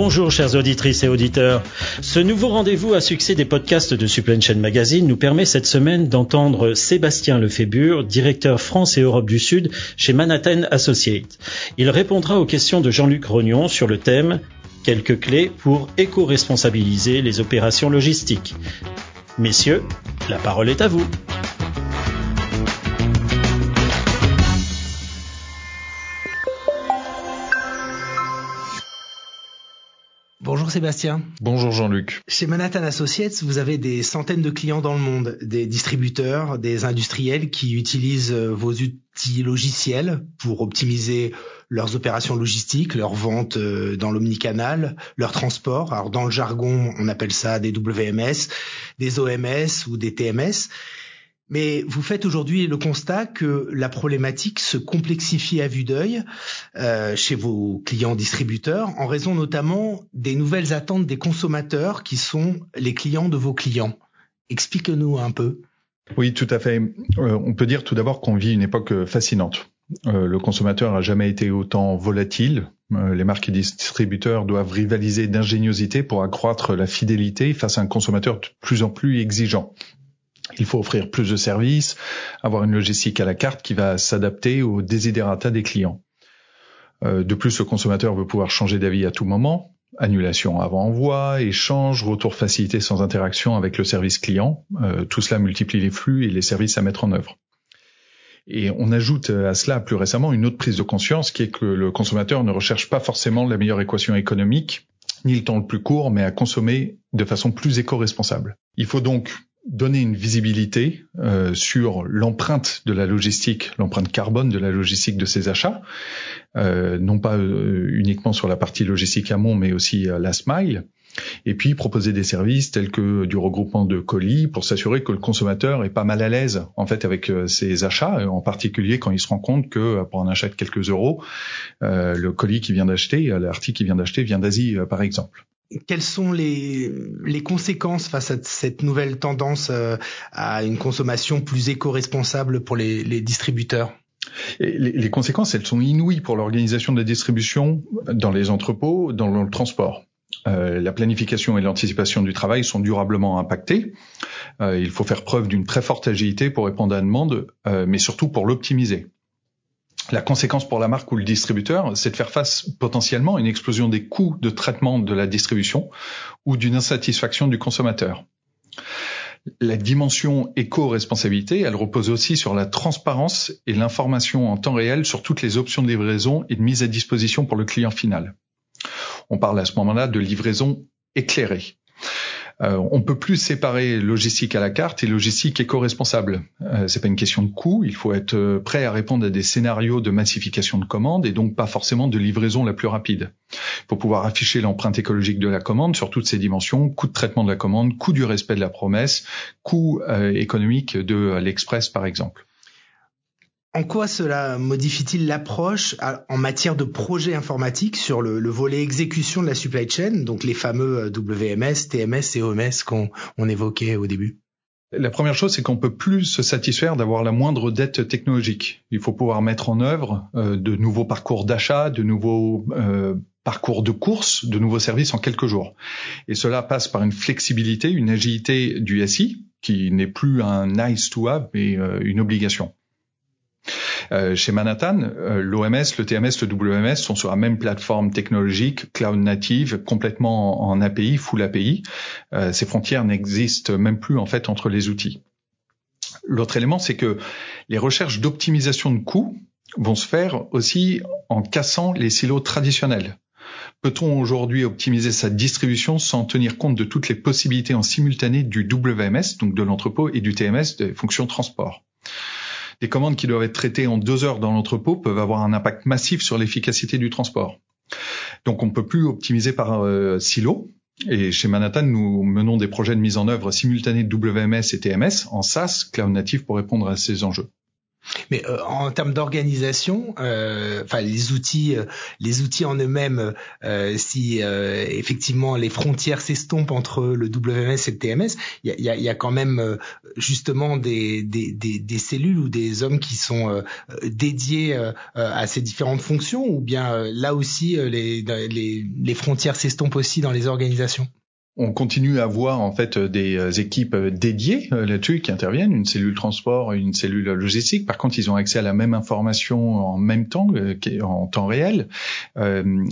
Bonjour chers auditrices et auditeurs. Ce nouveau rendez-vous à succès des podcasts de Supply Chain Magazine nous permet cette semaine d'entendre Sébastien Lefébure, directeur France et Europe du Sud chez Manhattan Associates. Il répondra aux questions de Jean-Luc Rognon sur le thème Quelques clés pour éco-responsabiliser les opérations logistiques. Messieurs, la parole est à vous. Bonjour Sébastien. Bonjour Jean-Luc. Chez Manhattan Associates, vous avez des centaines de clients dans le monde, des distributeurs, des industriels qui utilisent euh, vos outils logiciels pour optimiser leurs opérations logistiques, leurs ventes euh, dans l'omnicanal, leur transport. Alors dans le jargon, on appelle ça des WMS, des OMS ou des TMS. Mais vous faites aujourd'hui le constat que la problématique se complexifie à vue d'œil euh, chez vos clients distributeurs en raison notamment des nouvelles attentes des consommateurs qui sont les clients de vos clients. Explique-nous un peu. Oui, tout à fait. Euh, on peut dire tout d'abord qu'on vit une époque fascinante. Euh, le consommateur n'a jamais été autant volatile. Les marques et distributeurs doivent rivaliser d'ingéniosité pour accroître la fidélité face à un consommateur de plus en plus exigeant. Il faut offrir plus de services, avoir une logistique à la carte qui va s'adapter aux desiderata des clients. Euh, de plus, le consommateur veut pouvoir changer d'avis à tout moment. Annulation avant envoi, échange, retour facilité sans interaction avec le service client. Euh, tout cela multiplie les flux et les services à mettre en œuvre. Et on ajoute à cela plus récemment une autre prise de conscience qui est que le consommateur ne recherche pas forcément la meilleure équation économique, ni le temps le plus court, mais à consommer de façon plus éco-responsable. Il faut donc donner une visibilité euh, sur l'empreinte de la logistique, l'empreinte carbone de la logistique de ces achats, euh, non pas euh, uniquement sur la partie logistique amont, mais aussi la smile, et puis proposer des services tels que du regroupement de colis pour s'assurer que le consommateur est pas mal à l'aise en fait avec ses achats, en particulier quand il se rend compte que pour un achat de quelques euros, le colis qu'il vient d'acheter, l'article qu'il vient d'acheter vient d'Asie par exemple quelles sont les, conséquences face à cette nouvelle tendance euh, à une consommation plus éco-responsable pour les, distributeurs? Les, conséquences, elles sont inouïes pour l'organisation de la distribution dans les entrepôts, dans le transport. Euh, la planification et l'anticipation du travail sont durablement impactées. Euh, il faut faire preuve d'une très forte agilité pour répondre à la demande, mais surtout pour l'optimiser. La conséquence pour la marque ou le distributeur, c'est de faire face potentiellement à une explosion des coûts de traitement de la distribution ou d'une insatisfaction du consommateur. La dimension éco-responsabilité, elle repose aussi sur la transparence et l'information en temps réel sur toutes les options de livraison et de mise à disposition pour le client final. On parle à ce moment-là de livraison éclairée. Euh, on peut plus séparer logistique à la carte et logistique éco-responsable. Euh, c'est pas une question de coût. Il faut être euh, prêt à répondre à des scénarios de massification de commandes et donc pas forcément de livraison la plus rapide. Faut pouvoir afficher l'empreinte écologique de la commande sur toutes ses dimensions coût de traitement de la commande, coût du respect de la promesse, coût euh, économique de l'express par exemple. En quoi cela modifie-t-il l'approche en matière de projet informatique sur le, volet exécution de la supply chain, donc les fameux euh, WMS, TMS et OMS qu'on évoquait au début? La première chose, c'est qu'on peut plus se satisfaire d'avoir la moindre dette technologique. Il faut pouvoir mettre en œuvre euh, de nouveaux parcours d'achat, de nouveaux euh, parcours de course, de nouveaux services en quelques jours. Et cela passe par une flexibilité, une agilité du SI, qui n'est plus un nice to have, mais une obligation. Euh, chez Manhattan, euh, l'OMS, le TMS, le WMS sont sur la même plateforme technologique, cloud native, complètement en, API, full API. Euh, ces frontières n'existent même plus en fait entre les outils. L'autre élément, c'est que les recherches d'optimisation de coûts vont se faire aussi en cassant les silos traditionnels. Peut-on aujourd'hui optimiser sa distribution sans tenir compte de toutes les possibilités en simultané du WMS, donc de l'entrepôt, et du TMS, des fonctions transport? Des commandes qui doivent être traitées en deux heures dans l'entrepôt peuvent avoir un impact massif sur l'efficacité du transport. Donc on peut plus optimiser par euh, silo. Et chez Manhattan, nous menons des projets de mise en œuvre simultanée de WMS et TMS en SaaS, cloud native, pour répondre à ces enjeux. Mais euh, en termes d'organisation, euh, enfin les outils, euh, les outils en eux-mêmes, si effectivement les frontières s'estompent entre le WMS et le TMS, il y a, y a, quand même justement des, des, des, des, cellules ou des hommes qui sont dédiés à ces différentes fonctions, ou bien là aussi les, les, les frontières s'estompent aussi dans les organisations? On continue à avoir en fait des euh, équipes euh, dédiées euh, là-dessus qui interviennent, une cellule transport, une cellule logistique. Par contre, ils ont accès à la même information en même temps, en temps réel,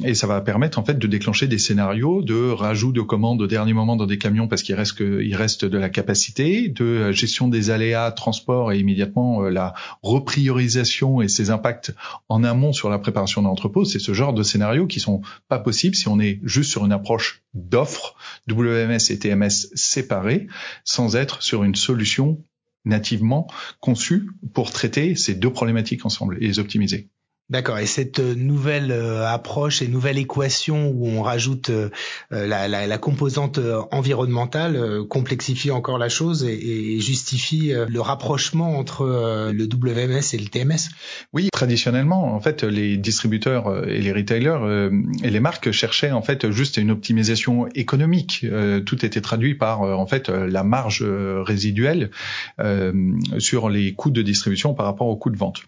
et ça va permettre en fait de déclencher des scénarios de rajout de commandes au dernier moment dans des camions parce qu'il reste il reste de la capacité, de gestion des aléas, transport et immédiatement la repriorisation et ses impacts en amont sur la préparation d'entrepôt. C'est ce genre de scénarios qui sont pas possibles si on est juste sur une approche d'offre WMS et TMS séparés sans être sur une solution nativement conçue pour traiter ces deux problématiques ensemble et les optimiser. D'accord. Et cette euh, nouvelle euh, approche et nouvelle équation où on rajoute euh, la, composante environnementale complexifie encore la chose et, et justifie le rapprochement entre le WMS et le TMS. Oui, traditionnellement, en fait, les distributeurs et les retailers et les marques cherchaient en fait juste une optimisation économique. Tout était traduit par en fait la marge résiduelle sur les coûts de distribution par rapport aux coûts de vente.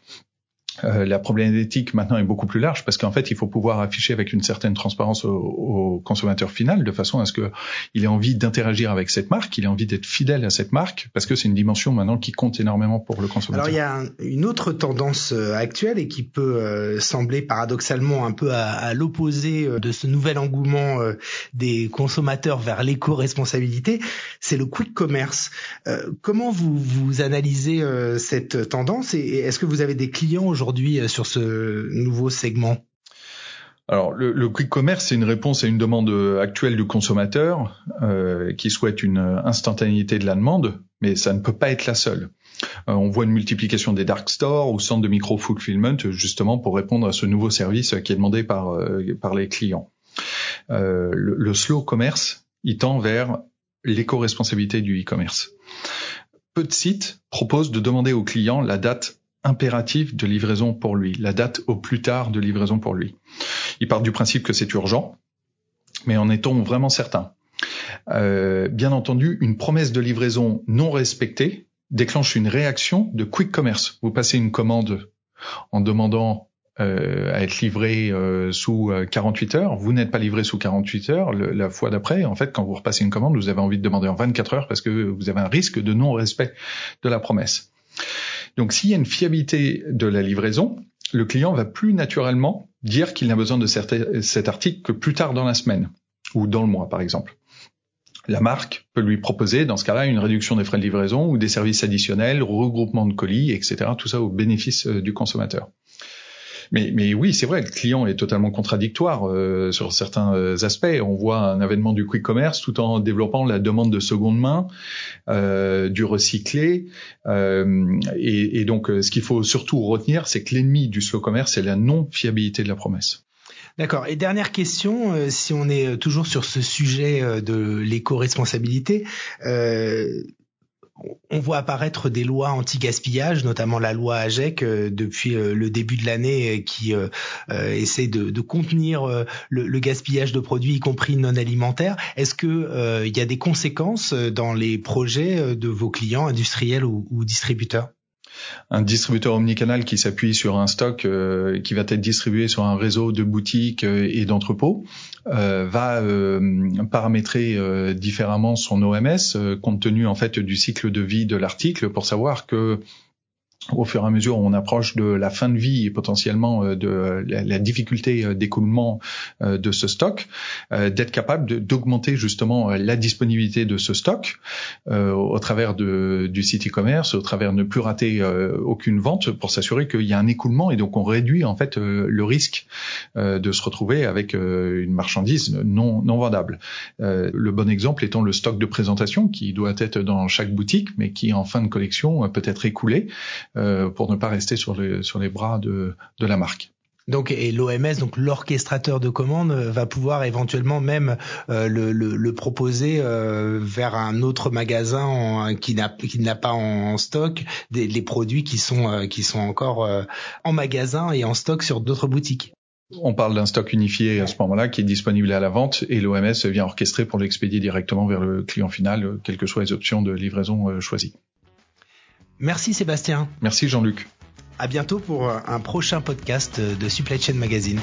Euh, la problématique maintenant est beaucoup plus large parce qu'en fait, il faut pouvoir afficher avec une certaine transparence au, consommateur final de façon à ce que il ait envie d'interagir avec cette marque, il ait envie d'être fidèle à cette marque parce que c'est une dimension maintenant qui compte énormément pour le consommateur. Alors il y a une autre tendance euh, actuelle et qui peut euh, sembler paradoxalement un peu à, l'opposé de ce nouvel engouement des consommateurs vers l'éco-responsabilité, c'est le quick commerce. comment vous vous analysez cette tendance et est-ce que vous avez des clients aujourd'hui aujourd'hui euh, sur ce nouveau segment alors, le, quick commerce, c'est une réponse à une demande actuelle du consommateur euh, qui souhaite une instantanéité de la demande, mais ça ne peut pas être la seule. Euh, on voit une multiplication des dark stores ou centres de micro-fulfillment, justement pour répondre à ce nouveau service qui est demandé par, par les clients. le, le slow commerce, il tend vers l'éco-responsabilité du e-commerce. Peu de sites proposent de demander aux clients la date impératif de livraison pour lui, la date au plus tard de livraison pour lui. Il part du principe que c'est urgent, mais en est-on vraiment certain? Euh, Bien entendu, une promesse de livraison non respectée déclenche une réaction de quick commerce. Vous passez une commande en demandant euh, à être livré euh, sous 48 heures, vous n'êtes pas livré sous 48 heures, la fois d'après, en fait, quand vous repassez une commande, vous avez envie de demander en 24 heures parce que vous avez un risque de non-respect de la promesse. Donc s'il y a une fiabilité de la livraison, le client va plus naturellement dire qu'il n'a besoin de cet article que plus tard dans la semaine ou dans le mois par exemple. La marque peut lui proposer dans ce cas-là une réduction des frais de livraison ou des services additionnels, regroupement de colis, etc. Tout ça au bénéfice euh, du consommateur. Mais, mais oui, c'est vrai, le client est totalement contradictoire euh, sur certains euh, aspects. On voit un avènement du quick commerce tout en développant la demande de seconde main, euh, du recyclé. Euh, et, et, donc, ce qu'il faut surtout retenir, c'est que l'ennemi du slow commerce, c'est la non-fiabilité de la promesse. D'accord. Et dernière question, si on est toujours sur ce sujet de l'éco-responsabilité, on voit apparaître des lois anti-gaspillage, notamment la loi AGEC euh, depuis euh, le début de l'année euh, qui essaie de, contenir le, gaspillage de produits, y compris non alimentaires. Est-ce que il y a des conséquences dans les projets de vos clients industriels ou distributeurs? Un distributeur omnicanal qui s'appuie sur un stock euh, qui va être distribué sur un réseau de boutiques euh, et d'entrepôts euh, va paramétrer différemment son OMS compte tenu en fait du cycle de vie de l'article pour savoir que au fur et à mesure on approche de la fin de vie et potentiellement euh, de la, difficulté euh, d'écoulement euh, de ce stock, d'être capable d'augmenter justement la disponibilité de ce stock au travers du site e-commerce, au travers de ne plus rater aucune vente pour s'assurer qu'il y a un écoulement et donc on réduit en fait le risque de se retrouver avec une marchandise non, vendable. Le bon exemple étant le stock de présentation qui doit être dans chaque boutique mais qui en fin de collection peut être écoulé pour ne pas rester sur les, sur les bras de, de la marque. Donc et l'OMS, donc l'orchestrateur de commandes, va pouvoir éventuellement même le, le, le, proposer vers un autre magasin en, qui n'a qui n'a pas en stock des les produits qui sont qui sont encore en magasin et en stock sur d'autres boutiques. On parle d'un stock unifié à ce moment-là qui est disponible à la vente et l'OMS vient orchestrer pour l'expédier directement vers le client final, quelles que soient les options de livraison euh, choisies. Merci Sébastien. Merci Jean-Luc. À bientôt pour un prochain podcast de Supply Chain Magazine.